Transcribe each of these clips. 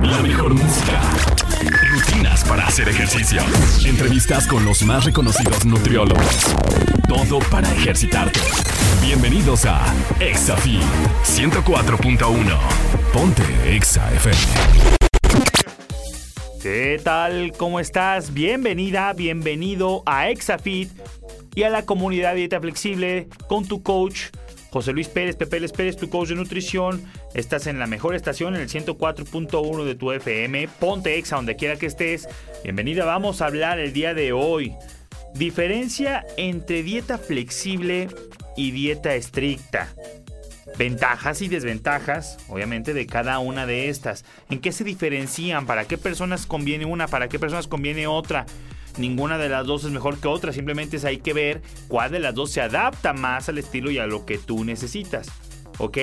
La mejor música. Rutinas para hacer ejercicio. Entrevistas con los más reconocidos nutriólogos. Todo para ejercitarte. Bienvenidos a ExaFit 104.1. Ponte Exa FM. ¿Qué tal? ¿Cómo estás? Bienvenida, bienvenido a ExaFit y a la comunidad Dieta Flexible con tu coach José Luis Pérez, Pepe Les Pérez, tu coach de nutrición. Estás en la mejor estación, en el 104.1 de tu FM. Ponte Exa donde quiera que estés. Bienvenida, vamos a hablar el día de hoy. Diferencia entre dieta flexible y dieta estricta. Ventajas y desventajas, obviamente, de cada una de estas. ¿En qué se diferencian? ¿Para qué personas conviene una? ¿Para qué personas conviene otra? Ninguna de las dos es mejor que otra, simplemente hay que ver cuál de las dos se adapta más al estilo y a lo que tú necesitas. ¿Ok?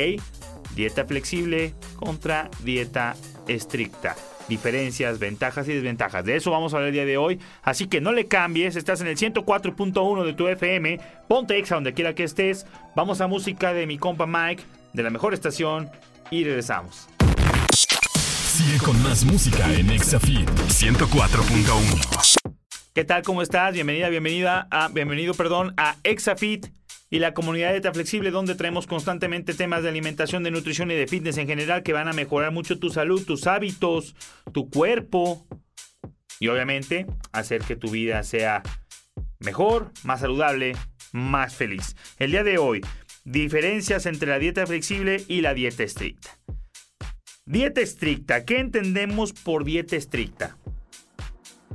Dieta flexible contra dieta estricta. Diferencias, ventajas y desventajas. De eso vamos a hablar el día de hoy. Así que no le cambies. Estás en el 104.1 de tu FM. Ponte exa donde quiera que estés. Vamos a música de mi compa Mike, de la mejor estación. Y regresamos. Sigue con más música en Exafit 104.1. ¿Qué tal? ¿Cómo estás? Bienvenida, bienvenida a, bienvenido, perdón, a Exafit y la comunidad Dieta Flexible, donde traemos constantemente temas de alimentación, de nutrición y de fitness en general que van a mejorar mucho tu salud, tus hábitos, tu cuerpo y obviamente hacer que tu vida sea mejor, más saludable, más feliz. El día de hoy, diferencias entre la dieta flexible y la dieta estricta. Dieta estricta, ¿qué entendemos por dieta estricta?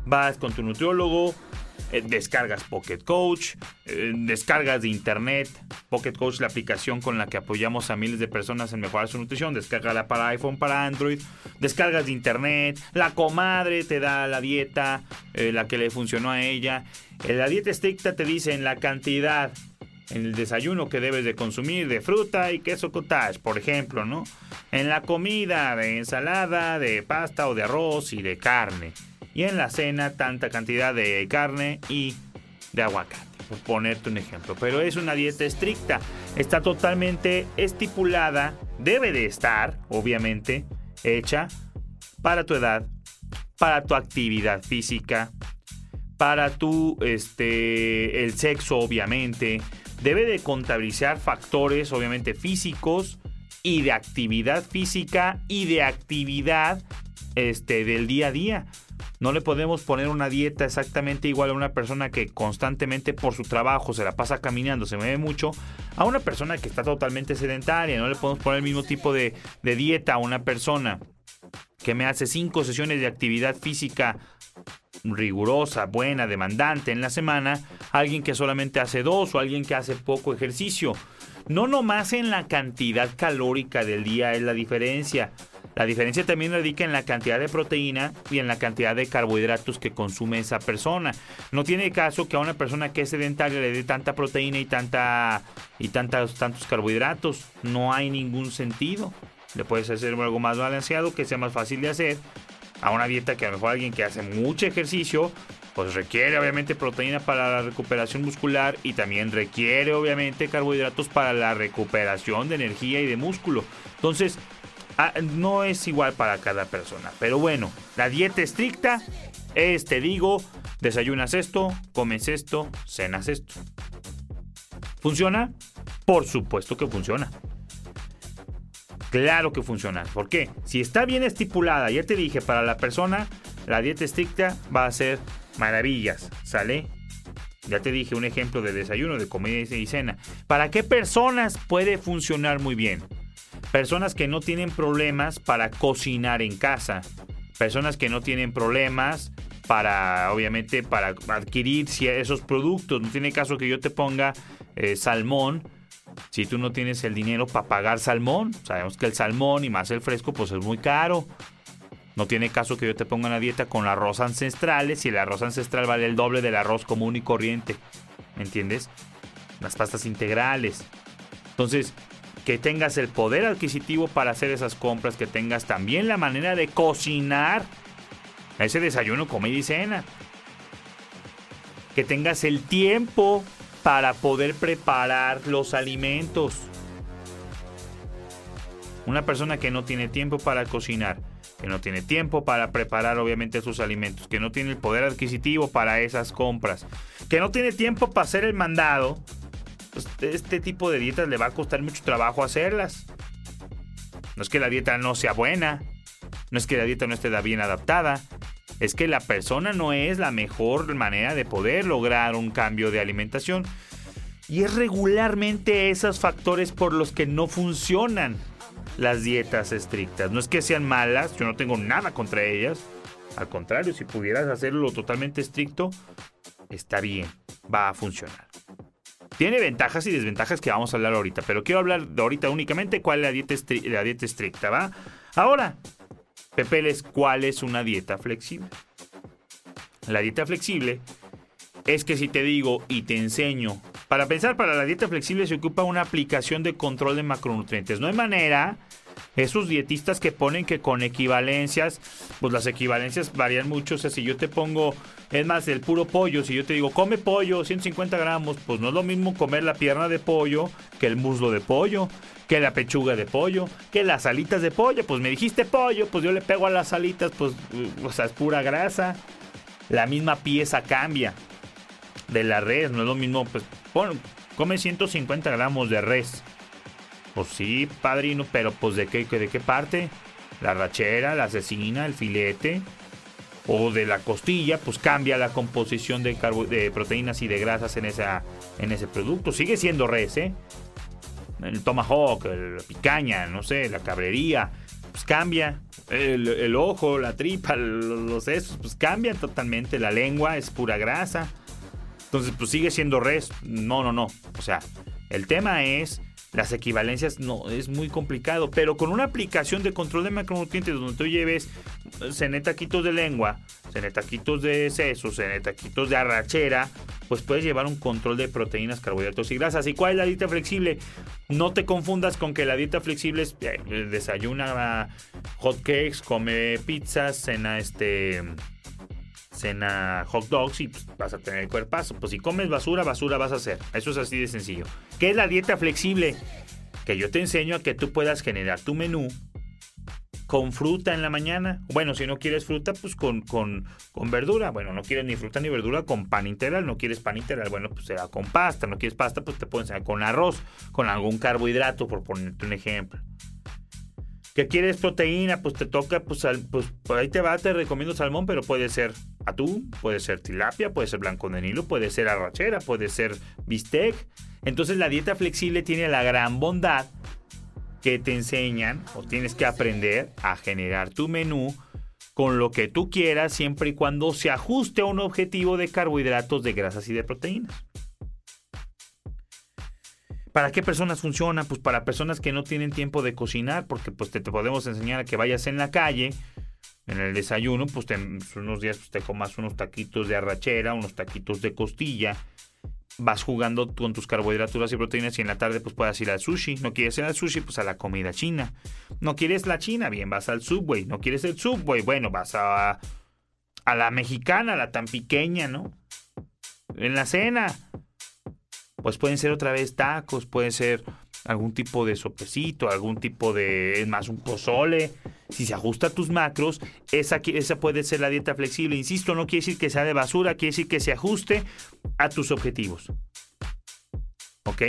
Vas con tu nutriólogo, eh, descargas Pocket Coach, eh, descargas de internet, Pocket Coach, la aplicación con la que apoyamos a miles de personas en mejorar su nutrición, descárgala para iPhone, para Android, descargas de internet, la comadre te da la dieta, eh, la que le funcionó a ella. la dieta estricta te dice en la cantidad en el desayuno que debes de consumir de fruta y queso cottage, por ejemplo, ¿no? En la comida de ensalada, de pasta o de arroz y de carne y en la cena tanta cantidad de carne y de aguacate, por ponerte un ejemplo. Pero es una dieta estricta, está totalmente estipulada, debe de estar, obviamente, hecha para tu edad, para tu actividad física, para tu, este, el sexo, obviamente. Debe de contabilizar factores, obviamente, físicos y de actividad física y de actividad, este, del día a día. No le podemos poner una dieta exactamente igual a una persona que constantemente por su trabajo se la pasa caminando, se mueve mucho, a una persona que está totalmente sedentaria. No le podemos poner el mismo tipo de, dieta a una persona que me hace cinco sesiones de actividad física rigurosa, buena, demandante en la semana, alguien que solamente hace dos o alguien que hace poco ejercicio. No nomás en la cantidad calórica del día es la diferencia. La diferencia también radica en la cantidad de proteína y en la cantidad de carbohidratos que consume esa persona. No tiene caso que a una persona que es sedentaria le dé tanta proteína y tanta y tantos carbohidratos. No hay ningún sentido. Le puedes hacer algo más balanceado que sea más fácil de hacer. A una dieta que a lo mejor alguien que hace mucho ejercicio, pues requiere obviamente proteína para la recuperación muscular y también requiere obviamente carbohidratos para la recuperación de energía y de músculo. Entonces, Ah, no es igual para cada persona. Pero bueno, la dieta estricta es, te digo, desayunas esto, comes esto, cenas esto. ¿Funciona? Por supuesto que funciona. Claro que funciona. ¿Por qué? Si está bien estipulada, ya te dije, para la persona, la dieta estricta va a ser maravillas. ¿Sale? Ya te dije un ejemplo de desayuno, de comida y cena. ¿Para qué personas puede funcionar muy bien? Personas que no tienen problemas para cocinar en casa. Personas que no tienen problemas para, obviamente, para adquirir esos productos. No tiene caso que yo te ponga eh, salmón Si tú no tienes el dinero para pagar salmón, sabemos que el salmón y más el fresco pues es muy caro. No tiene caso que yo te ponga una dieta con arroz ancestrales si el arroz ancestral vale el doble del arroz común y corriente. ¿Me entiendes? Las pastas integrales. Entonces, que tengas el poder adquisitivo para hacer esas compras, que tengas también la manera de cocinar ese desayuno, comida y cena. Que tengas el tiempo para poder preparar los alimentos. Una persona que no tiene tiempo para cocinar, que no tiene tiempo para preparar obviamente sus alimentos, que no tiene el poder adquisitivo para esas compras, que no tiene tiempo para hacer el mandado, pues este tipo de dietas le va a costar mucho trabajo hacerlas. No es que la dieta no sea buena, no es que la dieta no esté bien adaptada, es que la persona no es la mejor manera de poder lograr un cambio de alimentación. Y es regularmente esos factores por los que no funcionan las dietas estrictas. No es que sean malas, yo no tengo nada contra ellas. Al contrario, si pudieras hacerlo totalmente estricto, está bien, va a funcionar. Tiene ventajas y desventajas que vamos a hablar ahorita, pero quiero hablar de ahorita únicamente cuál es la dieta, la dieta estricta, ¿va? Ahora, Pepeles, ¿cuál es una dieta flexible? La dieta flexible es que si te digo y te enseño, para pensar para la dieta flexible se ocupa una aplicación de control de macronutrientes. No hay manera esos dietistas que ponen que con equivalencias, pues las equivalencias varían mucho. O sea, si yo te pongo, es más, el puro pollo, si yo te digo, come pollo, 150 gramos, pues no es lo mismo comer la pierna de pollo que el muslo de pollo, que la pechuga de pollo, que las alitas de pollo. Pues me dijiste pollo, pues yo le pego a las alitas, pues, o sea, es pura grasa. La misma pieza cambia de la res, no es lo mismo, pues, pon, come 150 gramos de res pues sí, padrino, pero pues de qué, de qué parte? La rachera, la cecina, el filete o de la costilla, pues cambia la composición de, de proteínas y de grasas en, en ese producto. Sigue siendo res, ¿eh? El tomahawk, la picaña, no sé, la cabrería, pues cambia. El, ojo, la tripa, los sesos, pues cambian totalmente. La lengua es pura grasa. Entonces, pues sigue siendo res. No, no, no. O sea, el tema es las equivalencias no es muy complicado, pero con una aplicación de control de macronutrientes donde tú lleves cenetaquitos de lengua, cenetaquitos de sesos, cenetaquitos de arrachera, pues puedes llevar un control de proteínas, carbohidratos y grasas. ¿Y cuál es la dieta flexible? No te confundas con que la dieta flexible es eh, desayuna hot cakes, come pizzas, cena este cena hot dogs y pues, vas a tener el cuerpazo. Pues si comes basura, basura vas a hacer. Eso es así de sencillo. ¿Qué es la dieta flexible? Que yo te enseño a que tú puedas generar tu menú con fruta en la mañana. Bueno, si no quieres fruta, pues con, con, con, verdura. Bueno, no quieres ni fruta ni verdura con pan integral. No quieres pan integral, bueno, pues será con pasta. No quieres pasta, pues te pueden enseñar con arroz, con algún carbohidrato, por ponerte un ejemplo. ¿Qué quieres proteína? Pues te toca, pues, pues ahí te va, te recomiendo salmón, pero puede ser atún, puede ser tilapia, puede ser blanco de nilo, puede ser arrachera, puede ser bistec. Entonces la dieta flexible tiene la gran bondad que te enseñan o tienes que aprender a generar tu menú con lo que tú quieras siempre y cuando se ajuste a un objetivo de carbohidratos, de grasas y de proteínas. ¿Para qué personas funciona? Pues para personas que no tienen tiempo de cocinar, porque pues te, podemos enseñar a que vayas en la calle, en el desayuno, pues, unos días pues, te comas unos taquitos de arrachera, unos taquitos de costilla, vas jugando con tus carbohidratos y proteínas y en la tarde pues puedas ir al sushi. No quieres ir al sushi, pues a la comida china. No quieres la china, bien, vas al Subway. No quieres el Subway, bueno, vas a, a la mexicana, la tan pequeña, ¿no? En la cena, pues pueden ser otra vez tacos, pueden ser algún tipo de sopecito, algún tipo de, es más, un pozole. Si se ajusta a tus macros, esa, esa puede ser la dieta flexible. Insisto, no quiere decir que sea de basura, quiere decir que se ajuste a tus objetivos. ¿Ok?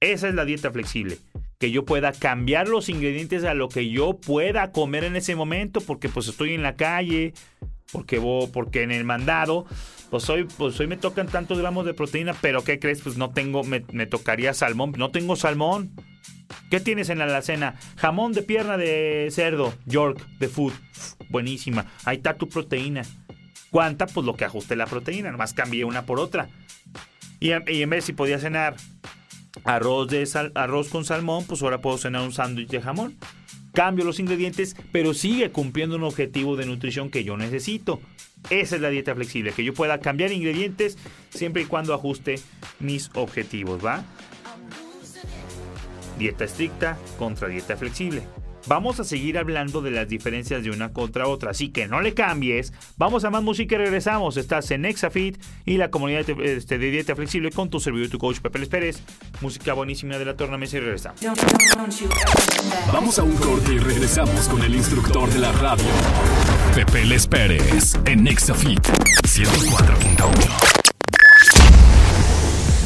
Esa es la dieta flexible. Que yo pueda cambiar los ingredientes a lo que yo pueda comer en ese momento, porque pues estoy en la calle, porque, porque en el mandado pues hoy, pues hoy me tocan tantos gramos de proteína, pero ¿qué crees? Pues no tengo, me, tocaría salmón. No tengo salmón. ¿Qué tienes en la alacena? Jamón de pierna de cerdo, York, de food. Buenísima. Ahí está tu proteína. ¿Cuánta? Pues lo que ajuste la proteína. Nomás cambié una por otra. Y, y en vez si podía cenar arroz, de sal- arroz con salmón, pues ahora puedo cenar un sándwich de jamón. Cambio los ingredientes, pero sigue cumpliendo un objetivo de nutrición que yo necesito. Esa es la dieta flexible, que yo pueda cambiar ingredientes siempre y cuando ajuste mis objetivos, ¿va? Dieta estricta contra dieta flexible. Vamos a seguir hablando de las diferencias de una contra otra, así que no le cambies. Vamos a más música y regresamos. Estás en Exafit y la comunidad de, este, de dieta flexible con tu servidor y tu coach Pepe Les Pérez. Música buenísima de la tornamesa y regresamos. Vamos a un corte y regresamos con el instructor de la radio, Pepe Les Pérez, en Exafit 104.1.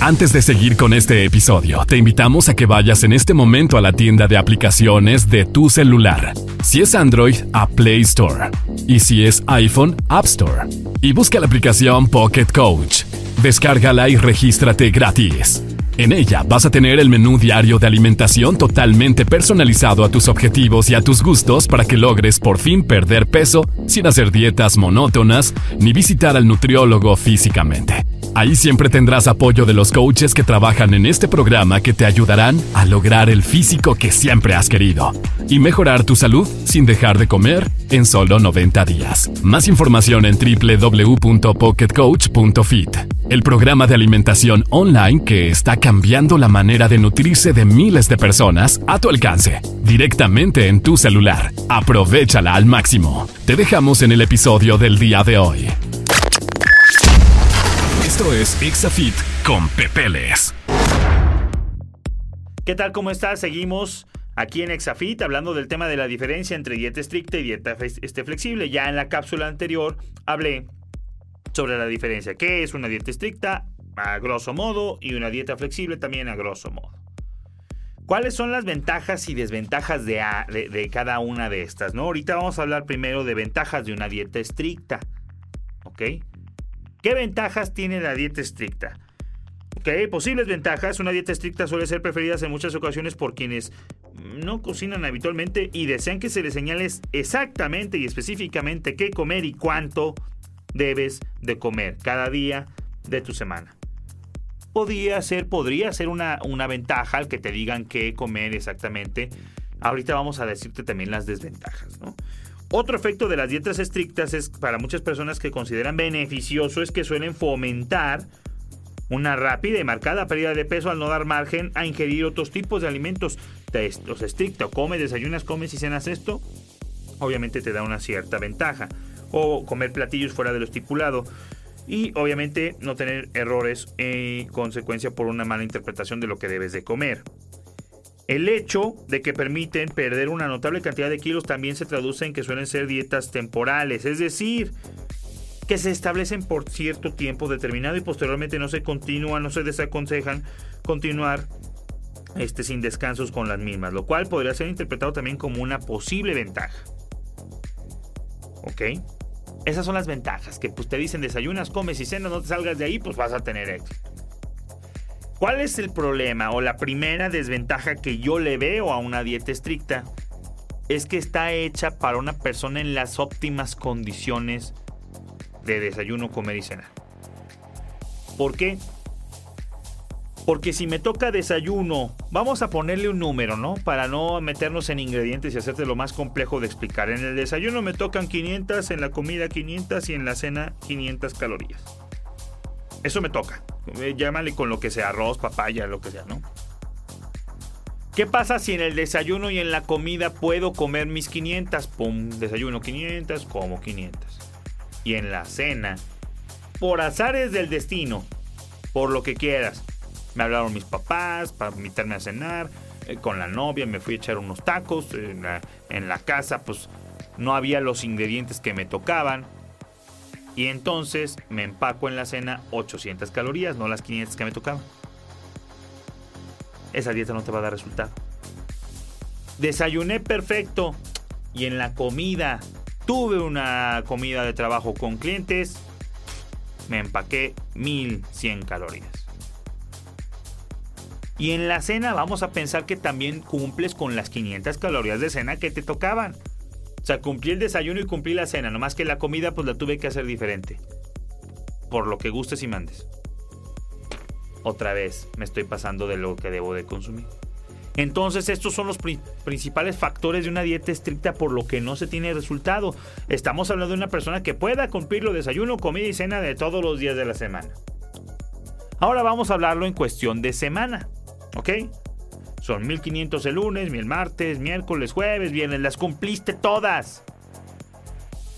Antes de seguir con este episodio, te invitamos a que vayas en este momento a la tienda de aplicaciones de tu celular. Si es Android, a Play Store. Y si es iPhone, App Store. Y busca la aplicación Pocket Coach. Descárgala y regístrate gratis. En ella vas a tener el menú diario de alimentación totalmente personalizado a tus objetivos y a tus gustos para que logres por fin perder peso sin hacer dietas monótonas ni visitar al nutriólogo físicamente. Ahí siempre tendrás apoyo de los coaches que trabajan en este programa que te ayudarán a lograr el físico que siempre has querido y mejorar tu salud sin dejar de comer en solo 90 días. Más información en www.pocketcoach.fit, el programa de alimentación online que está cambiando la manera de nutrirse de miles de personas a tu alcance, directamente en tu celular. Aprovechala al máximo. Te dejamos en el episodio del día de hoy. Esto es Exafit con Pepeles. ¿Qué tal? ¿Cómo estás? Seguimos aquí en Exafit hablando del tema de la diferencia entre dieta estricta y dieta este, flexible. Ya en la cápsula anterior hablé sobre la diferencia. ¿Qué es una dieta estricta? A grosso modo. Y una dieta flexible también a grosso modo. ¿Cuáles son las ventajas y desventajas de, de cada una de estas? ¿no? Ahorita vamos a hablar primero de ventajas de una dieta estricta. ¿Ok? ¿Qué ventajas tiene la dieta estricta? Ok, posibles ventajas. Una dieta estricta suele ser preferida en muchas ocasiones por quienes no cocinan habitualmente y desean que se les señale exactamente y específicamente qué comer y cuánto debes de comer cada día de tu semana. Podría ser, podría ser una, una ventaja el que te digan qué comer exactamente. Ahorita vamos a decirte también las desventajas. Otro efecto de las dietas estrictas es para muchas personas que consideran beneficioso es que suelen fomentar una rápida y marcada pérdida de peso al no dar margen a ingerir otros tipos de alimentos. Los estrictos, comes, desayunas, comes y cenas esto, obviamente te da una cierta ventaja. O comer platillos fuera de lo estipulado. Y obviamente no tener errores en consecuencia por una mala interpretación de lo que debes de comer. El hecho de que permiten perder una notable cantidad de kilos también se traduce en que suelen ser dietas temporales, es decir, que se establecen por cierto tiempo determinado y posteriormente no se continúan, no se desaconsejan continuar este, sin descansos con las mismas, lo cual podría ser interpretado también como una posible ventaja. ¿Ok? Esas son las ventajas, que pues te dicen desayunas, comes y cenas, no te salgas de ahí, pues vas a tener éxito. ¿Cuál es el problema o la primera desventaja que yo le veo a una dieta estricta? Es que está hecha para una persona en las óptimas condiciones de desayuno, comer y cenar. ¿Por qué? Porque si me toca desayuno, vamos a ponerle un número, ¿no? Para no meternos en ingredientes y hacerte lo más complejo de explicar. En el desayuno me tocan 500, en la comida 500 y en la cena 500 calorías. Eso me toca. Eh, Llámale con lo que sea, arroz, papaya, lo que sea, ¿no? ¿Qué pasa si en el desayuno y en la comida puedo comer mis 500? Pum, desayuno 500, como 500. Y en la cena, por azares del destino, por lo que quieras, me hablaron mis papás para invitarme a cenar, eh, con la novia me fui a echar unos tacos, en la, en la casa pues no había los ingredientes que me tocaban. Y entonces me empaco en la cena 800 calorías, no las 500 que me tocaban. Esa dieta no te va a dar resultado. Desayuné perfecto y en la comida tuve una comida de trabajo con clientes, me empaqué 1100 calorías. Y en la cena vamos a pensar que también cumples con las 500 calorías de cena que te tocaban. O sea, cumplí el desayuno y cumplí la cena, nomás que la comida pues la tuve que hacer diferente. Por lo que gustes y mandes. otra vez me estoy pasando de lo que debo de consumir. Entonces estos son los principales factores de una dieta estricta por lo que no se tiene resultado. Estamos hablando de una persona que pueda cumplir lo desayuno, comida y cena de todos los días de la semana. Ahora vamos a hablarlo en cuestión de semana, ¿ok? Son 1500 el lunes, el martes, miércoles, jueves, viernes, las cumpliste todas.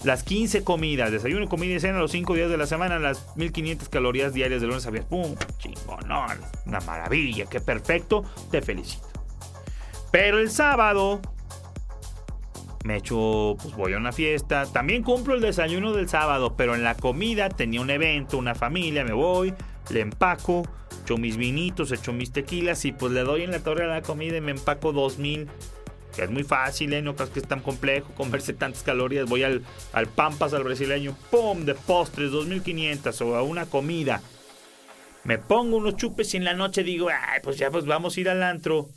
Las 15 comidas, desayuno, comida y cena los 5 días de la semana, las 1500 calorías diarias de lunes a viernes. ¡Pum! no, una maravilla, qué perfecto, te felicito. Pero el sábado me echo, pues voy a una fiesta. También cumplo el desayuno del sábado, pero en la comida tenía un evento, una familia, me voy, le empaco, echo mis vinitos, echo mis tequilas y pues le doy en la torre a la comida y me empaco 2000. Que es muy fácil, ¿eh? No creas que es tan complejo comerse tantas calorías. Voy al, al Pampas, al brasileño, ¡pum! De postres, 2500 o a una comida. Me pongo unos chupes y en la noche digo, ay, pues ya pues vamos a ir al antro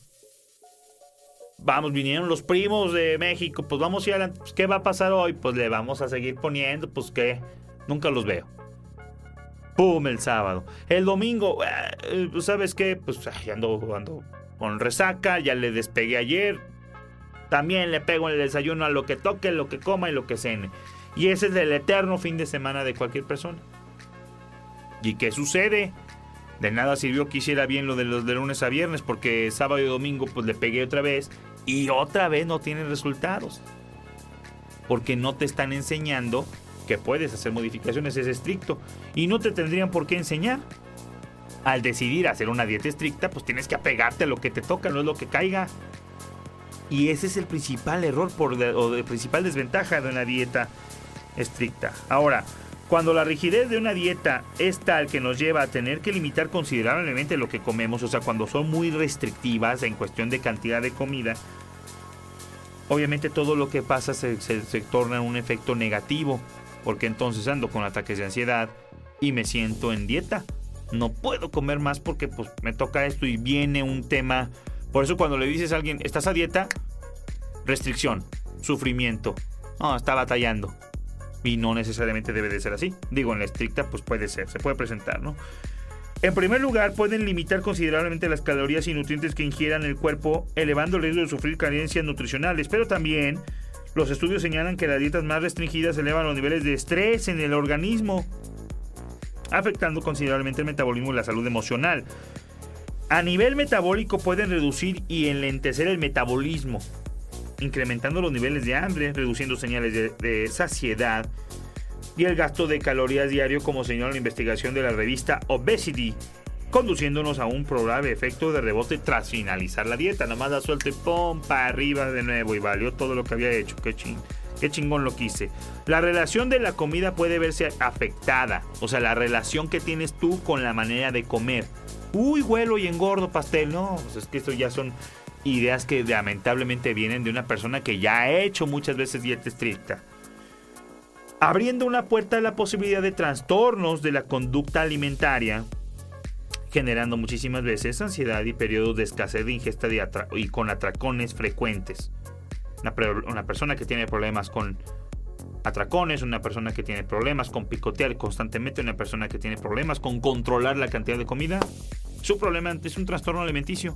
vamos, vinieron los primos de México, pues vamos a ir adelante. Pues, ¿Qué va a pasar hoy? Pues le vamos a seguir poniendo, pues que nunca los veo. ¡Pum! El sábado. El domingo, eh, ¿sabes qué? Pues ando, ando con resaca, ya le despegué ayer. También le pego en el desayuno a lo que toque, lo que coma y lo que cene. Y ese es el eterno fin de semana de cualquier persona. ¿Y qué sucede? De nada sirvió que hiciera bien lo de los de lunes a viernes porque sábado y domingo pues le pegué otra vez y otra vez no tienen resultados. Porque no te están enseñando que puedes hacer modificaciones, es estricto. Y no te tendrían por qué enseñar. Al decidir hacer una dieta estricta, pues tienes que apegarte a lo que te toca, no es lo que caiga. Y ese es el principal error o la principal desventaja de una dieta estricta. Ahora, cuando la rigidez de una dieta es tal que nos lleva a tener que limitar considerablemente lo que comemos, o sea, cuando son muy restrictivas en cuestión de cantidad de comida, obviamente todo lo que pasa se, torna un efecto negativo, porque entonces ando con ataques de ansiedad y me siento en dieta. No puedo comer más porque pues me toca esto y viene un tema. Por eso cuando le dices a alguien, ¿estás a dieta? Restricción, sufrimiento. No, está batallando y no necesariamente debe de ser así. Digo, en la estricta pues puede ser, se puede presentar, ¿no? En primer lugar, pueden limitar considerablemente las calorías y nutrientes que ingieran el cuerpo, elevando el riesgo de sufrir carencias nutricionales, pero también los estudios señalan que las dietas más restringidas elevan los niveles de estrés en el organismo, afectando considerablemente el metabolismo y la salud emocional. A nivel metabólico pueden reducir y enlentecer el metabolismo, incrementando los niveles de hambre, reduciendo señales de, saciedad y el gasto de calorías diario como señala la investigación de la revista Obesity, conduciéndonos a un probable efecto de rebote tras finalizar la dieta. Nomás la suelte, pum, para arriba de nuevo y valió todo lo que había hecho. Qué, ching, qué chingón lo quise. La relación de la comida puede verse afectada, o sea, la relación que tienes tú con la manera de comer. Uy, huelo y engordo pastel. No, pues es que esto ya son ideas que lamentablemente vienen de una persona que ya ha hecho muchas veces dieta estricta. Abriendo una puerta a la posibilidad de trastornos de la conducta alimentaria, generando muchísimas veces ansiedad y periodos de escasez de ingesta y con atracones frecuentes. Una, una persona que tiene problemas con atracones, una persona que tiene problemas con picotear constantemente, una persona que tiene problemas con controlar la cantidad de comida, su problema es un trastorno alimenticio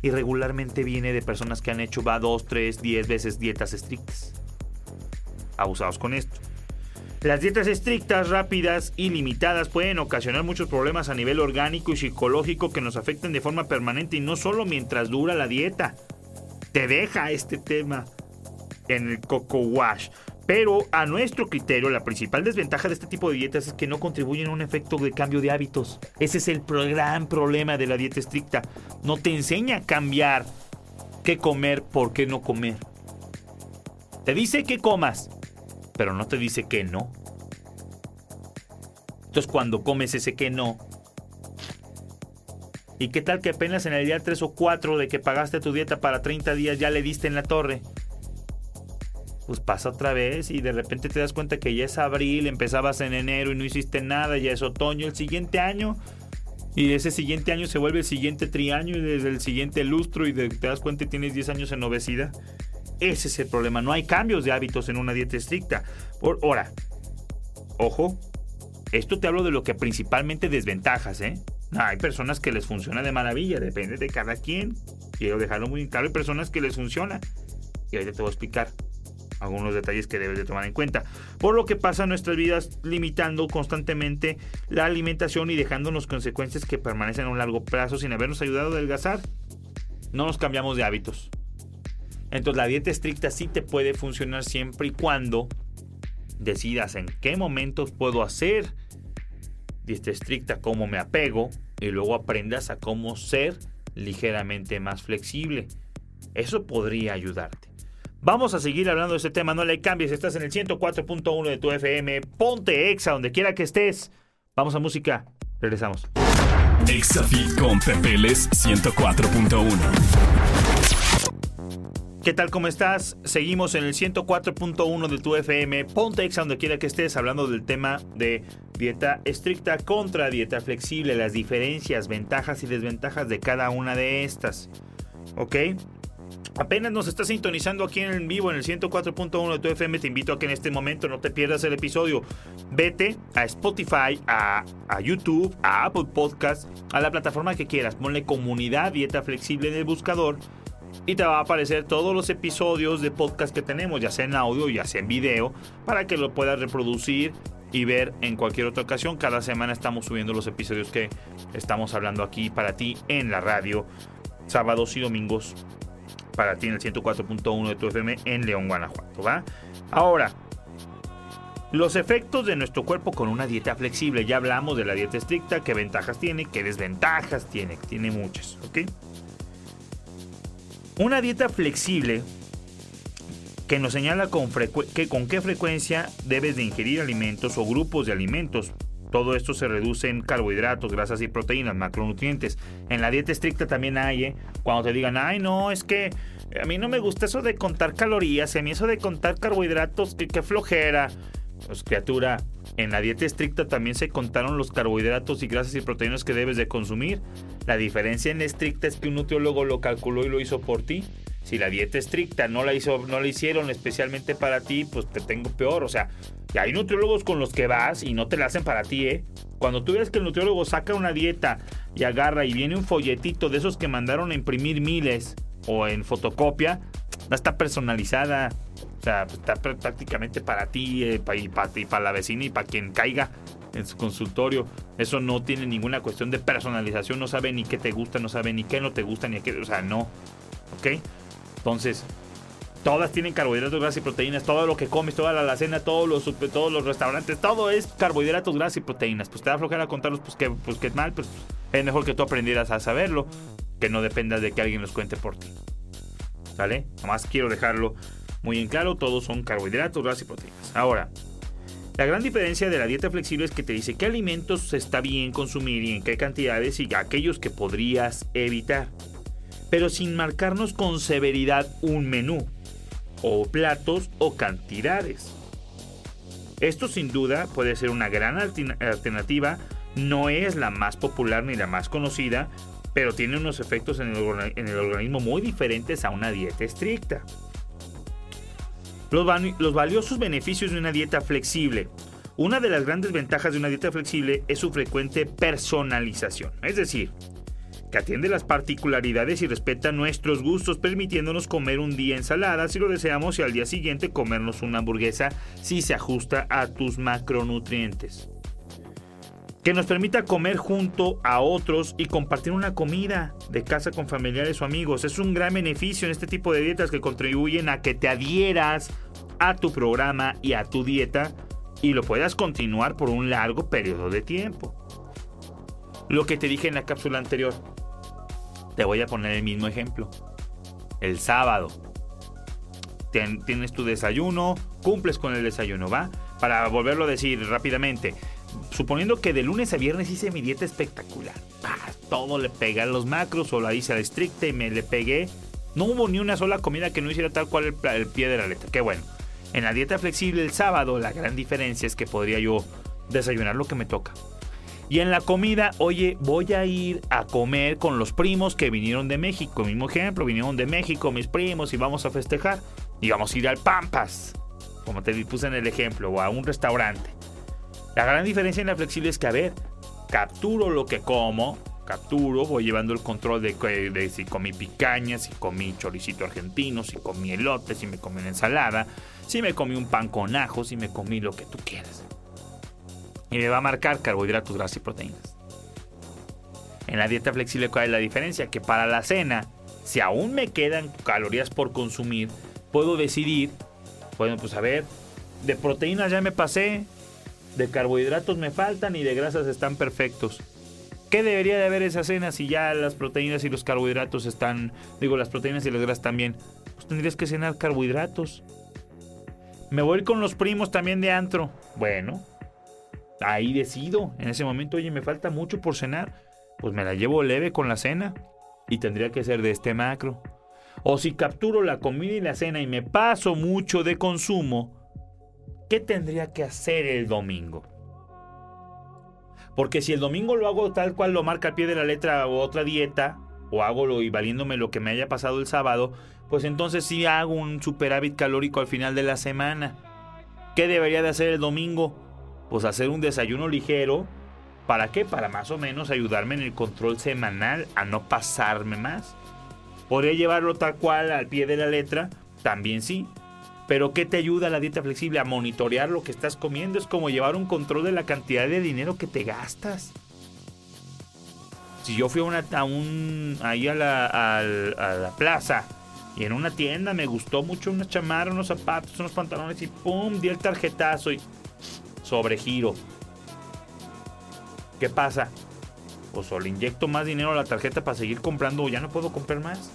y regularmente viene de personas que han hecho va 2, 3, 10 veces dietas estrictas. Abusados con esto. Las dietas estrictas, rápidas y limitadas pueden ocasionar muchos problemas a nivel orgánico y psicológico que nos afectan de forma permanente y no solo mientras dura la dieta. Te deja este tema en el coco wash. Pero a nuestro criterio, la principal desventaja de este tipo de dietas es que no contribuyen a un efecto de cambio de hábitos. Ese es el gran problema de la dieta estricta. No te enseña a cambiar qué comer, por qué no comer. Te dice que comas, pero no te dice que no. Entonces cuando comes ese que no, ¿y qué tal que apenas en el día 3 o 4 de que pagaste tu dieta para 30 días ya le diste en la torre? pues pasa otra vez y de repente te das cuenta que ya es abril, empezabas en enero y no hiciste nada, ya es otoño el siguiente año. Y ese siguiente año se vuelve el siguiente triaño y desde el siguiente lustro y te das cuenta que tienes 10 años en obesidad. Ese es el problema. No hay cambios de hábitos en una dieta estricta. Por, ahora, ojo, esto te hablo de lo que principalmente desventajas, ¿eh? Hay personas que les funciona de maravilla, depende de cada quien. Quiero dejarlo muy claro, hay personas que les funciona. Y ahorita te voy a explicar algunos detalles que debes de tomar en cuenta. Por lo que pasa en nuestras vidas limitando constantemente la alimentación y dejándonos consecuencias que permanecen a un largo plazo sin habernos ayudado a adelgazar. No nos cambiamos de hábitos. Entonces la dieta estricta sí te puede funcionar siempre y cuando decidas en qué momentos puedo hacer dieta estricta, cómo me apego y luego aprendas a cómo ser ligeramente más flexible. Eso podría ayudarte. Vamos a seguir hablando de este tema, no le cambies, estás en el 104.1 de tu FM, ponte Exa donde quiera que estés. Vamos a música, regresamos. Exafit con Pepeles 104.1 ¿Qué tal? ¿Cómo estás? Seguimos en el 104.1 de tu FM. Ponte Exa donde quiera que estés hablando del tema de dieta estricta contra dieta flexible, las diferencias, ventajas y desventajas de cada una de estas. ¿Ok? Apenas nos estás sintonizando aquí en vivo en el 104.1 de tu FM, te invito a que en este momento no te pierdas el episodio. Vete a Spotify, a, a YouTube, a Apple Podcast, a la plataforma que quieras. Ponle comunidad dieta flexible en el buscador y te va a aparecer todos los episodios de podcast que tenemos, ya sea en audio, ya sea en video, para que lo puedas reproducir y ver en cualquier otra ocasión. Cada semana estamos subiendo los episodios que estamos hablando aquí para ti en la radio, sábados y domingos para ti en el 104.1 de tu FM en León, Guanajuato, ¿va? Ahora, los efectos de nuestro cuerpo con una dieta flexible. Ya hablamos de la dieta estricta, qué ventajas tiene, qué desventajas tiene, tiene muchas, ¿ok? Una dieta flexible que nos señala con, que con qué frecuencia debes de ingerir alimentos o grupos de alimentos. Todo esto se reduce en carbohidratos, grasas y proteínas, macronutrientes. En la dieta estricta también hay, ¿eh? cuando te digan, ay no, es que a mí no me gusta eso de contar calorías, a mí eso de contar carbohidratos, que, flojera. Pues criatura, en la dieta estricta también se contaron los carbohidratos y grasas y proteínas que debes de consumir. La diferencia en estricta es que un nutriólogo lo calculó y lo hizo por ti. Si la dieta estricta no la hizo, no la hicieron especialmente para ti, pues te tengo peor. O sea, hay nutriólogos con los que vas y no te la hacen para ti, ¿eh? Cuando tú ves que el nutriólogo saca una dieta y agarra y viene un folletito de esos que mandaron a imprimir miles o en fotocopia, no está personalizada. O sea, está prácticamente para ti, eh, y para, para la vecina y para quien caiga en su consultorio. Eso no tiene ninguna cuestión de personalización. No sabe ni qué te gusta, no sabe ni qué no te gusta, ni qué. O sea, no. ¿Ok? Entonces, todas tienen carbohidratos, grasas y proteínas. Todo lo que comes, toda la alacena, todos los, todos los restaurantes, todo es carbohidratos, grasas y proteínas. Pues te da flojera contarlos, pues que, pues que mal, pues es mejor que tú aprendieras a saberlo que no dependas de que alguien los cuente por ti. ¿Sale? Nomás quiero dejarlo muy en claro, todos son carbohidratos, grasas y proteínas. Ahora, la gran diferencia de la dieta flexible es que te dice qué alimentos está bien consumir y en qué cantidades y aquellos que podrías evitar. Pero sin marcarnos con severidad un menú, o platos o cantidades. Esto sin duda puede ser una gran alternativa, no es la más popular ni la más conocida, pero tiene unos efectos en el, organismo muy diferentes a una dieta estricta. Los, los valiosos beneficios de una dieta flexible. Una de las grandes ventajas de una dieta flexible es su frecuente personalización, es decir, que atiende las particularidades y respeta nuestros gustos, permitiéndonos comer un día ensalada si lo deseamos y al día siguiente comernos una hamburguesa si se ajusta a tus macronutrientes que nos permita comer junto a otros y compartir una comida de casa con familiares o amigos. Es un gran beneficio en este tipo de dietas que contribuyen a que te adhieras a tu programa y a tu dieta y lo puedas continuar por un largo periodo de tiempo. Lo que te dije en la cápsula anterior, te voy a poner el mismo ejemplo. El sábado. Tienes tu desayuno, cumples con el desayuno, ¿va? Para volverlo a decir rápidamente, suponiendo que de lunes a viernes hice mi dieta espectacular. todo le pegué a los macros o la hice a la estricta y me le pegué. No hubo ni una sola comida que no hiciera tal cual el, pie de la letra. Qué bueno. En la dieta flexible el sábado, la gran diferencia es que podría yo desayunar lo que me toca. Y en la comida, oye, voy a ir a comer con los primos que vinieron de México. Mismo ejemplo, vinieron de México mis primos y vamos a festejar. Y vamos a ir al Pampas, como te puse en el ejemplo, o a un restaurante. La gran diferencia en la flexible es que, a ver, capturo lo que como, capturo, voy llevando el control de, de, si comí picaña, si comí choricito argentino, si comí elote, si me comí una ensalada, si me comí un pan con ajo, si me comí lo que tú quieras. Y me va a marcar carbohidratos, grasas y proteínas. En la dieta flexible, ¿cuál es la diferencia? Que para la cena, si aún me quedan calorías por consumir, puedo decidir, bueno, pues a ver, de proteínas ya me pasé, de carbohidratos me faltan y de grasas están perfectos. ¿Qué debería de haber esa cena si ya las proteínas y los carbohidratos están, digo, las proteínas y las grasas también? Pues tendrías que cenar carbohidratos. Me voy con los primos también de antro. Bueno, ahí decido. En ese momento, oye, me falta mucho por cenar. Pues me la llevo leve con la cena. Y tendría que ser de este macro. O si capturo la comida y la cena y me paso mucho de consumo, ¿qué tendría que hacer el domingo? Porque si el domingo lo hago tal cual lo marca al pie de la letra o otra dieta, o hago lo y valiéndome lo que me haya pasado el sábado, pues entonces sí hago un superávit calórico al final de la semana. ¿Qué debería de hacer el domingo? Pues hacer un desayuno ligero. ¿Para qué? Para más o menos ayudarme en el control semanal a no pasarme más. ¿Podría llevarlo tal cual al pie de la letra? También sí. Pero ¿qué te ayuda la dieta flexible? A monitorear lo que estás comiendo. Es como llevar un control de la cantidad de dinero que te gastas. Si yo fui a, una, un, ahí a la, a la plaza y en una tienda me gustó mucho una chamarra, unos zapatos, unos pantalones y ¡pum! Di el tarjetazo y sobregiro. ¿Qué pasa? Pues o le inyecto más dinero a la tarjeta para seguir comprando o ya no puedo comprar más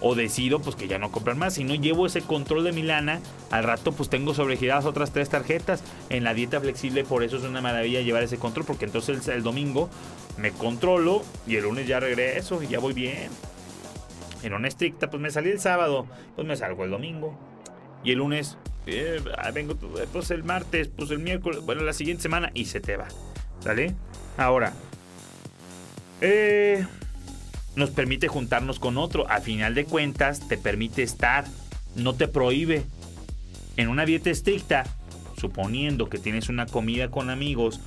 o decido pues que ya no comprar más. Si no llevo ese control de mi lana, al rato pues tengo sobregiradas otras tres tarjetas. En la dieta flexible por eso es una maravilla llevar ese control porque entonces el, domingo me controlo y el lunes ya regreso y ya voy bien. En una estricta pues me salí el sábado, pues me salgo el domingo. Y el lunes, eh, ah, vengo pues el martes, pues el miércoles, bueno la siguiente semana y se te va. ¿Sale? Ahora. Eh nos permite juntarnos con otro. A final de cuentas, te permite estar, no te prohíbe. En una dieta estricta, suponiendo que tienes una comida con amigos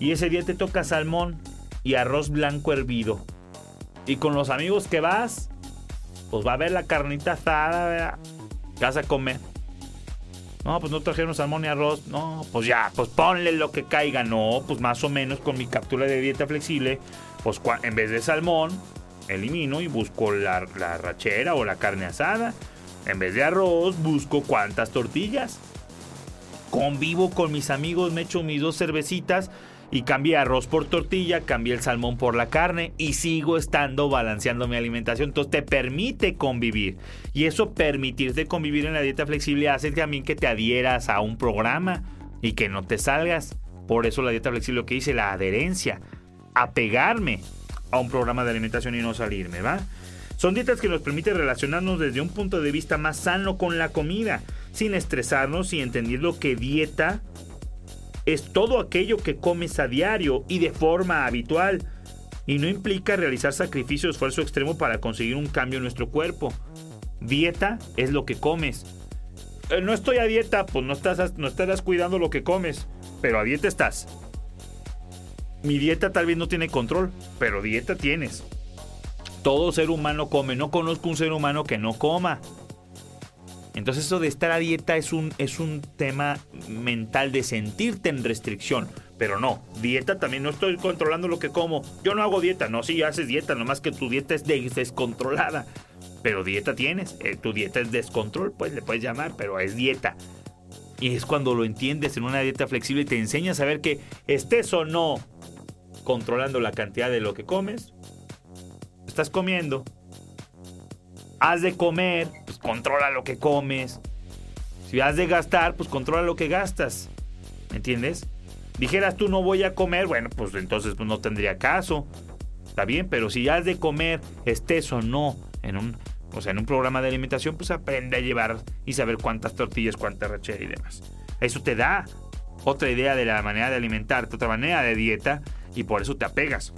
y ese día te toca salmón y arroz blanco hervido. Y con los amigos que vas, pues va a haber la carnita asada, ¿qué vas a comer? No, pues no trajeron salmón y arroz. No, pues ya, pues ponle lo que caiga. No, pues más o menos con mi captura de dieta flexible, pues en vez de salmón, elimino y busco la, rachera o la carne asada. En vez de arroz, busco cuántas tortillas. Convivo con mis amigos, me echo mis dos cervecitas y cambié arroz por tortilla, cambié el salmón por la carne y sigo estando balanceando mi alimentación. Entonces te permite convivir. Y eso permitirte convivir en la dieta flexible hace también que te adhieras a un programa y que no te salgas. Por eso la dieta flexible lo que dice la adherencia. Apegarme a un programa de alimentación y no salirme, ¿va? Son dietas que nos permiten relacionarnos desde un punto de vista más sano con la comida, sin estresarnos y entendiendo que dieta es todo aquello que comes a diario y de forma habitual, y no implica realizar sacrificio o esfuerzo extremo para conseguir un cambio en nuestro cuerpo. Dieta es lo que comes. Eh, no estoy a dieta, pues no, estás, no estarás cuidando lo que comes, pero a dieta estás. Mi dieta tal vez no tiene control, pero dieta tienes. Todo ser humano come. No conozco un ser humano que no coma. Entonces eso de estar a dieta es un, es un tema mental de sentirte en restricción. Pero no, dieta también no estoy controlando lo que como. Yo no hago dieta, no, sí haces dieta, nomás que tu dieta es descontrolada. Pero dieta tienes, eh, tu dieta es descontrol, pues le puedes llamar, pero es dieta. Y es cuando lo entiendes en una dieta flexible y te enseñas a ver que estés o no controlando la cantidad de lo que comes. Estás comiendo. Has de comer, pues controla lo que comes. Si has de gastar, pues controla lo que gastas. ¿Me entiendes? Dijeras tú no voy a comer, bueno, pues entonces pues, no tendría caso. Está bien, pero si has de comer, estés o no en un, o sea, en un programa de alimentación, pues aprende a llevar y saber cuántas tortillas, cuánta rachera y demás. Eso te da otra idea de la manera de alimentarte, otra manera de dieta y por eso te apegas.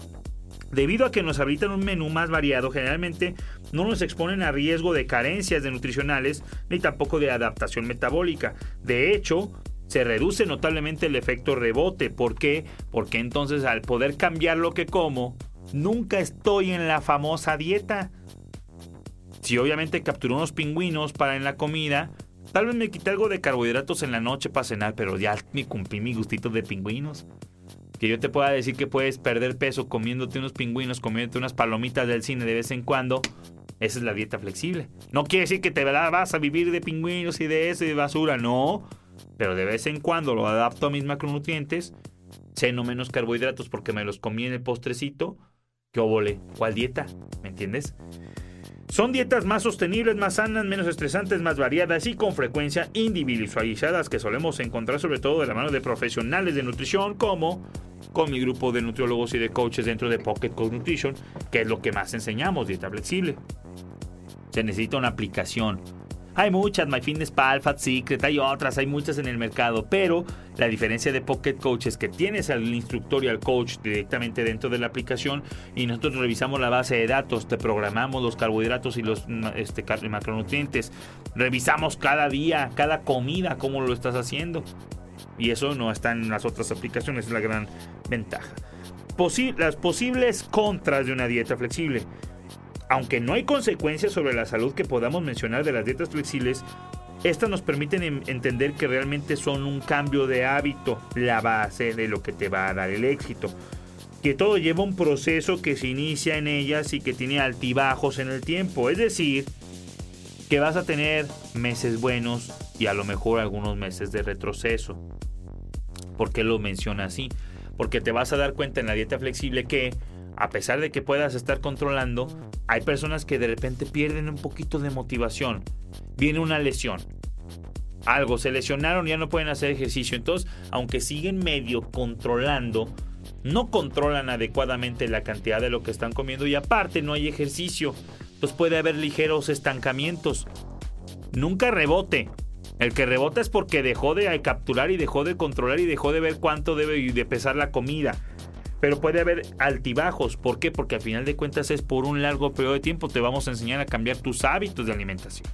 Debido a que nos habitan un menú más variado, generalmente no nos exponen a riesgo de carencias de nutricionales ni tampoco de adaptación metabólica. De hecho, se reduce notablemente el efecto rebote. ¿Por qué? Porque entonces al poder cambiar lo que como, nunca estoy en la famosa dieta. Si obviamente capturé unos pingüinos para en la comida, tal vez me quité algo de carbohidratos en la noche para cenar, pero ya me cumplí mi gustito de pingüinos. Que yo te pueda decir que puedes perder peso comiéndote unos pingüinos, comiéndote unas palomitas del cine de vez en cuando, esa es la dieta flexible. No quiere decir que te vas a vivir de pingüinos y de eso y de basura, no. Pero de vez en cuando lo adapto a mis macronutrientes, ceno menos carbohidratos porque me los comí en el postrecito. ¿Qué obole? ¿Cuál dieta? ¿Me entiendes? Son dietas más sostenibles, más sanas, menos estresantes, más variadas y con frecuencia individualizadas que solemos encontrar sobre todo de la mano de profesionales de nutrición como con mi grupo de nutriólogos y de coaches dentro de Pocket Code Nutrition, que es lo que más enseñamos, dieta flexible. Se necesita una aplicación. Hay muchas, MyFitnessPal, Fat Secret, hay otras, hay muchas en el mercado, pero la diferencia de Pocket Coach es que tienes al instructor y al coach directamente dentro de la aplicación y nosotros revisamos la base de datos, te programamos los carbohidratos y los este, macronutrientes, revisamos cada día, cada comida, cómo lo estás haciendo. Y eso no está en las otras aplicaciones, es la gran ventaja. las posibles contras de una dieta flexible. Aunque no hay consecuencias sobre la salud que podamos mencionar de las dietas flexibles, estas nos permiten entender que realmente son un cambio de hábito, la base de lo que te va a dar el éxito. Que todo lleva un proceso que se inicia en ellas y que tiene altibajos en el tiempo. Es decir, que vas a tener meses buenos y a lo mejor algunos meses de retroceso. ¿Por qué lo menciona así? Porque te vas a dar cuenta en la dieta flexible que, a pesar de que puedas estar controlando, hay personas que de repente pierden un poquito de motivación. Viene una lesión. Algo, se lesionaron ya no pueden hacer ejercicio. Entonces, aunque siguen medio controlando, no controlan adecuadamente la cantidad de lo que están comiendo y aparte no hay ejercicio. Entonces puede haber ligeros estancamientos. Nunca rebote. El que rebota es porque dejó de capturar y dejó de controlar y dejó de ver cuánto debe de pesar la comida. Pero puede haber altibajos. ¿Por qué? Porque al final de cuentas es por un largo periodo de tiempo. Te vamos a enseñar a cambiar tus hábitos de alimentación.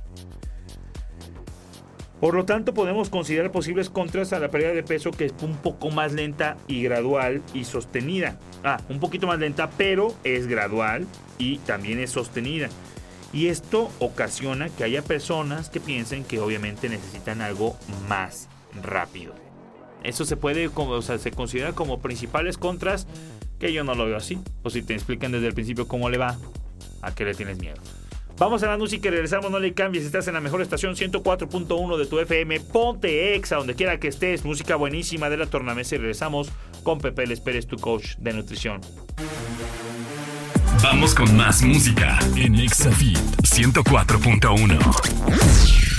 Por lo tanto, podemos considerar posibles contras a la pérdida de peso que es un poco más lenta y gradual y sostenida. Ah, un poquito más lenta, pero es gradual y también es sostenida. Y esto ocasiona que haya personas que piensen que obviamente necesitan algo más rápido. Eso se puede, o sea, se considera como principales contras, que yo no lo veo así. O si te explican desde el principio cómo le va, a qué le tienes miedo. Vamos a la música y regresamos, no le cambies, estás en la mejor estación 104.1 de tu FM, ponte exa, donde quiera que estés, música buenísima de la tornamesa y regresamos con Pepe Les Pérez, tu coach de nutrición. Vamos con más música en Exafit 104.1.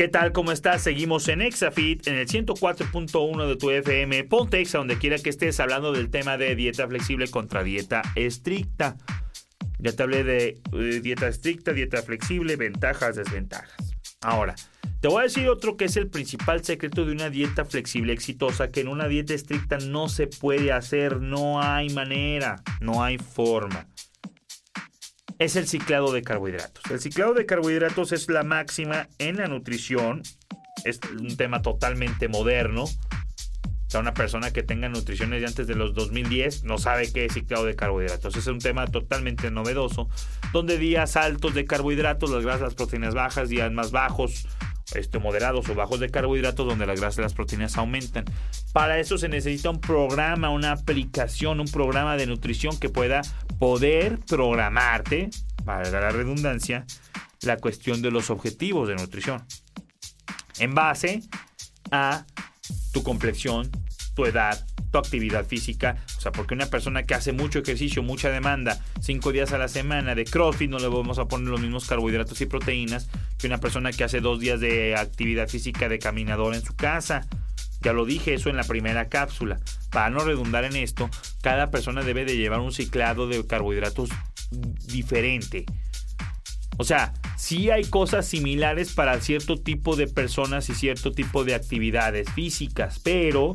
¿Qué tal? ¿Cómo estás? Seguimos en Exafit en el 104.1 de tu FM. Ponte Exa donde quiera que estés hablando del tema de dieta flexible contra dieta estricta. Ya te hablé de eh, dieta estricta, dieta flexible, ventajas, desventajas. Ahora, te voy a decir otro que es el principal secreto de una dieta flexible exitosa, que en una dieta estricta no se puede hacer, no hay manera, no hay forma. Es el ciclado de carbohidratos. El ciclado de carbohidratos es la máxima en la nutrición, es un tema totalmente moderno. O una persona que tenga nutriciones de antes de los 2010 no sabe qué es ciclado de carbohidratos. Es un tema totalmente novedoso, donde días altos de carbohidratos, las grasas, proteínas bajas, días más bajos, este, moderados o bajos de carbohidratos donde las grasas y las proteínas aumentan. Para eso se necesita un programa, una aplicación, un programa de nutrición que pueda poder programarte, para la redundancia, la cuestión de los objetivos de nutrición. En base a tu complexión, tu edad, tu actividad física. O sea, porque una persona que hace mucho ejercicio, mucha demanda, cinco días a la semana de CrossFit, no le vamos a poner los mismos carbohidratos y proteínas que una persona que hace dos días de actividad física de caminador en su casa. Ya lo dije eso en la primera cápsula. Para no redundar en esto, cada persona debe de llevar un ciclado de carbohidratos diferente. O sea, sí hay cosas similares para cierto tipo de personas y cierto tipo de actividades físicas, pero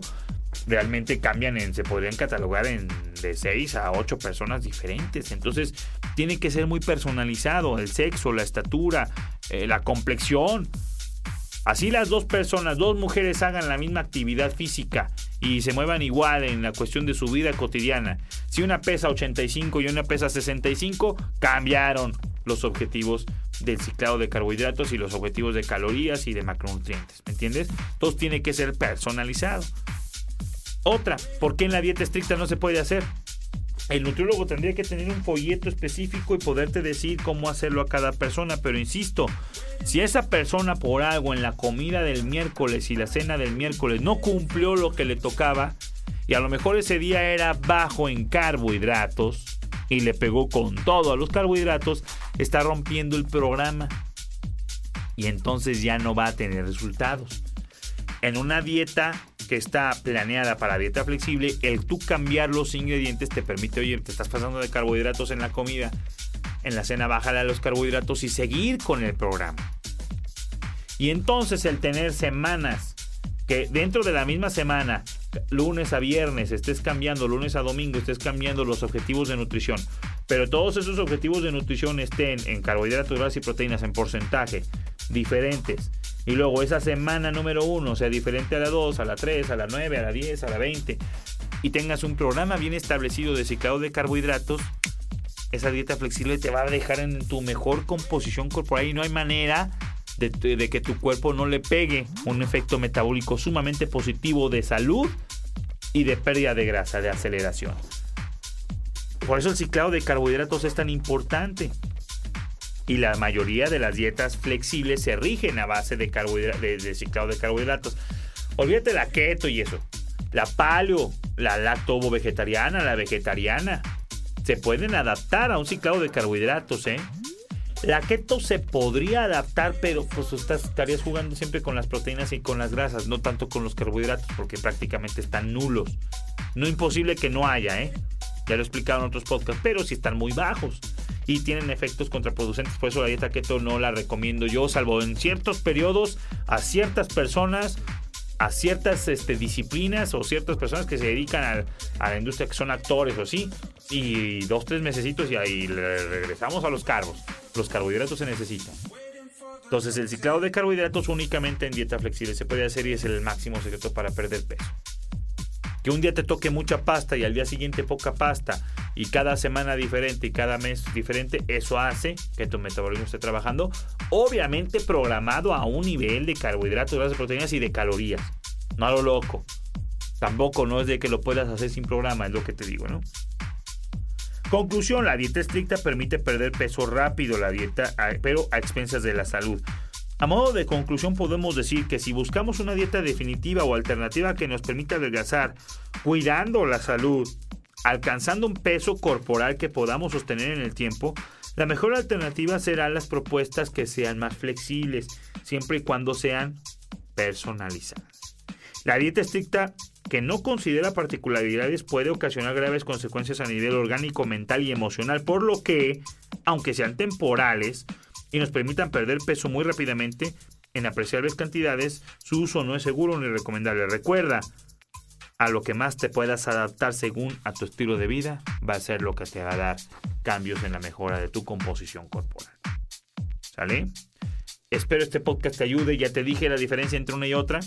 realmente cambian en, se podrían catalogar en de 6 a 8 personas diferentes. Entonces, tiene que ser muy personalizado, el sexo, la estatura, eh, la complexión. Así las dos personas, dos mujeres hagan la misma actividad física y se muevan igual en la cuestión de su vida cotidiana. Si una pesa 85 y una pesa 65, cambiaron los objetivos del ciclado de carbohidratos y los objetivos de calorías y de macronutrientes. ¿Me entiendes? Todo tiene que ser personalizado. Otra, ¿por qué en la dieta estricta no se puede hacer? El nutriólogo tendría que tener un folleto específico y poderte decir cómo hacerlo a cada persona, pero insisto, si esa persona por algo en la comida del miércoles y la cena del miércoles no cumplió lo que le tocaba, y a lo mejor ese día era bajo en carbohidratos y le pegó con todo a los carbohidratos, está rompiendo el programa y entonces ya no va a tener resultados. En una dieta que está planeada para dieta flexible, el tú cambiar los ingredientes te permite, oye, te estás pasando de carbohidratos en la comida, en la cena bájale a los carbohidratos y seguir con el programa. Y entonces el tener semanas que dentro de la misma semana, lunes a viernes, estés cambiando, lunes a domingo, estés cambiando los objetivos de nutrición, pero todos esos objetivos de nutrición estén en carbohidratos, grasas y proteínas en porcentaje diferentes y luego esa semana número uno sea diferente a la 2, a la 3, a la 9, a la 10, a la 20 y tengas un programa bien establecido de ciclado de carbohidratos, esa dieta flexible te va a dejar en tu mejor composición corporal y no hay manera de, de, que tu cuerpo no le pegue un efecto metabólico sumamente positivo de salud y de pérdida de grasa, de aceleración. Por eso el ciclado de carbohidratos es tan importante y la mayoría de las dietas flexibles se rigen a base de, de, ciclado de carbohidratos. Olvídate la keto y eso. La paleo, la lacto vegetariana, la vegetariana, se pueden adaptar a un ciclado de carbohidratos, ¿eh? La keto se podría adaptar, pero pues estarías jugando siempre con las proteínas y con las grasas, no tanto con los carbohidratos, porque prácticamente están nulos. No imposible que no haya, ¿eh? Ya lo he explicado en otros podcasts, pero sí están muy bajos y tienen efectos contraproducentes. Por eso la dieta keto no la recomiendo yo, salvo en ciertos periodos a ciertas personas a ciertas este, disciplinas o ciertas personas que se dedican a, la industria que son actores o así y dos tres mesecitos y ahí regresamos a los carbos los carbohidratos se necesitan. Entonces el ciclado de carbohidratos únicamente en dieta flexible se puede hacer y es el máximo secreto para perder peso. Que un día te toque mucha pasta y al día siguiente poca pasta y cada semana diferente y cada mes diferente, eso hace que tu metabolismo esté trabajando, obviamente programado a un nivel de carbohidratos, grasas, proteínas y de calorías. No a lo loco. Tampoco no es de que lo puedas hacer sin programa, es lo que te digo, ¿no? Conclusión, la dieta estricta permite perder peso rápido, la dieta, pero a expensas de la salud. A modo de conclusión podemos decir que si buscamos una dieta definitiva o alternativa que nos permita adelgazar, cuidando la salud, alcanzando un peso corporal que podamos sostener en el tiempo, la mejor alternativa serán las propuestas que sean más flexibles, siempre y cuando sean personalizadas. La dieta estricta que no considera particularidades puede ocasionar graves consecuencias a nivel orgánico, mental y emocional, por lo que, aunque sean temporales, y nos permitan perder peso muy rápidamente en apreciables cantidades, su uso no es seguro ni recomendable. Recuerda, a lo que más te puedas adaptar según a tu estilo de vida va a ser lo que te va a dar cambios en la mejora de tu composición corporal. ¿Sale? Espero este podcast te ayude. Ya te dije la diferencia entre una y otra.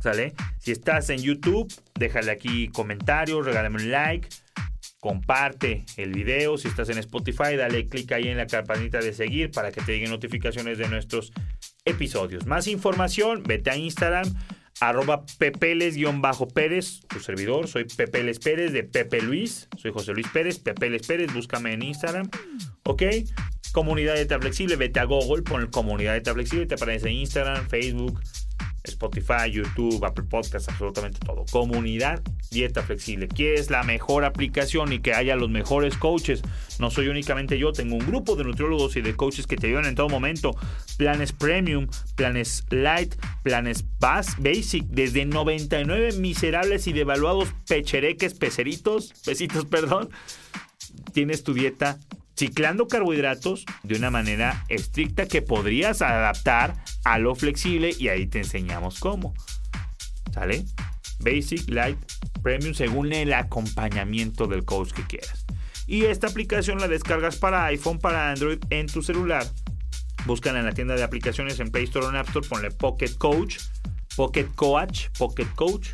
¿Sale? Si estás en YouTube, déjale aquí comentarios, regálame un like comparte el video. Si estás en Spotify, dale clic ahí en la campanita de seguir para que te lleguen notificaciones de nuestros episodios. Más información, vete a Instagram, arroba pepeles-pérez, tu servidor. Soy Pepeles Pérez de Pepe Luis. Soy José Luis Pérez, Pepeles Pérez, búscame en Instagram. ¿Ok? Comunidad de Flexible, vete a Google, pon Comunidad de Flexible, te aparece Instagram, Facebook, Spotify, YouTube, Apple Podcasts, absolutamente todo. Comunidad Dieta Flexible. ¿Qué es la mejor aplicación y que haya los mejores coaches? No soy únicamente yo, tengo un grupo de nutriólogos y de coaches que te ayudan en todo momento. Planes Premium, planes Light, planes Basic, desde 99 miserables y devaluados pechereques, peceritos, pesitos, perdón. Tienes tu dieta ciclando carbohidratos de una manera estricta que podrías adaptar a lo flexible y ahí te enseñamos cómo. ¿Sale? Basic, Light, Premium según el acompañamiento del coach que quieras. Y esta aplicación la descargas para iPhone, para Android en tu celular. Buscan en la tienda de aplicaciones en Play Store o en App Store, ponle Pocket Coach, Pocket Coach, Pocket Coach.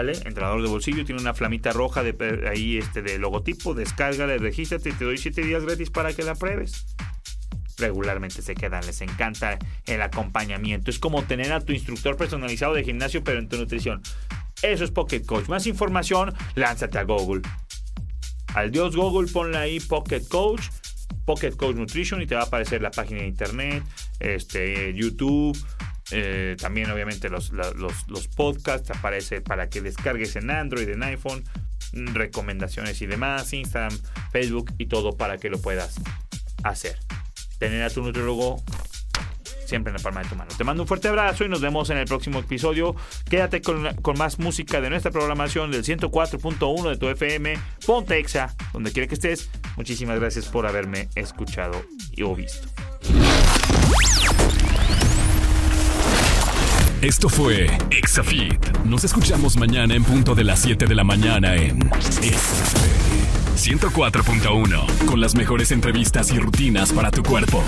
Entrenador de bolsillo, tiene una flamita roja de ahí este de logotipo, descárgala, regístrate y te doy 7 días gratis para que la pruebes regularmente se quedan. Les encanta el acompañamiento. Es como tener a tu instructor personalizado de gimnasio, pero en tu nutrición. Eso es Pocket Coach. Más información, lánzate a Google. Al dios Google, ponle ahí Pocket Coach, Pocket Coach Nutrition y te va a aparecer la página de internet, este, YouTube. Eh, también obviamente los, los, los podcasts aparece para que descargues en Android, en iPhone, recomendaciones y demás, Instagram, Facebook y todo para que lo puedas hacer tener a tu nutriólogo siempre en la palma de tu mano. Te mando un fuerte abrazo y nos vemos en el próximo episodio. Quédate con, más música de nuestra programación del 104.1 de tu FM. Ponte Exa, donde quiera que estés. Muchísimas gracias por haberme escuchado y o visto. Esto fue Exafit. Nos escuchamos mañana en punto de las 7 de la mañana en 104.1 con las mejores entrevistas y rutinas para tu cuerpo.